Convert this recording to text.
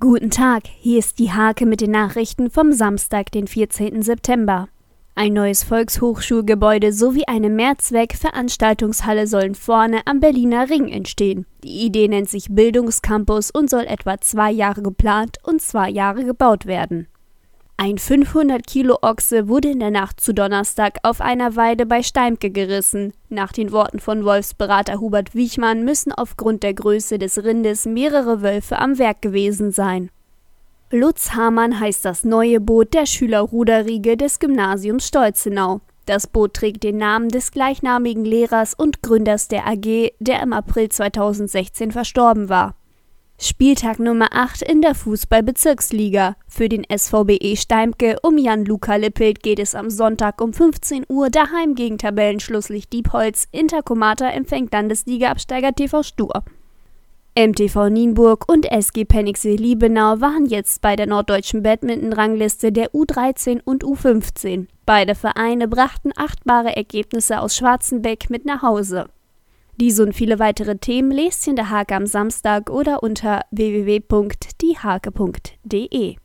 Guten Tag, hier ist die Hake mit den Nachrichten vom Samstag, den 14. September. Ein neues Volkshochschulgebäude sowie eine Mehrzweck-Veranstaltungshalle sollen vorne am Berliner Ring entstehen. Die Idee nennt sich Bildungscampus und soll etwa zwei Jahre geplant und zwei Jahre gebaut werden. Ein 500 Kilo Ochse wurde in der Nacht zu Donnerstag auf einer Weide bei Steimke gerissen. Nach den Worten von Wolfsberater Hubert Wiechmann müssen aufgrund der Größe des Rindes mehrere Wölfe am Werk gewesen sein. Lutz Hamann heißt das neue Boot der Schülerruderriege des Gymnasiums Stolzenau. Das Boot trägt den Namen des gleichnamigen Lehrers und Gründers der AG, der im April 2016 verstorben war. Spieltag Nummer 8 in der Fußball-Bezirksliga. Für den SVBE Steimke um Jan-Luca Lippelt geht es am Sonntag um 15 Uhr daheim gegen Tabellenschlusslicht Diepholz. Intercomata empfängt Landesliga-Absteiger TV Stur. MTV Nienburg und SG Penixel Liebenau waren jetzt bei der norddeutschen Badminton-Rangliste der U13 und U15. Beide Vereine brachten achtbare Ergebnisse aus Schwarzenbeck mit nach Hause. Diese und viele weitere Themen lest ihr in der Hake am Samstag oder unter www.diehake.de.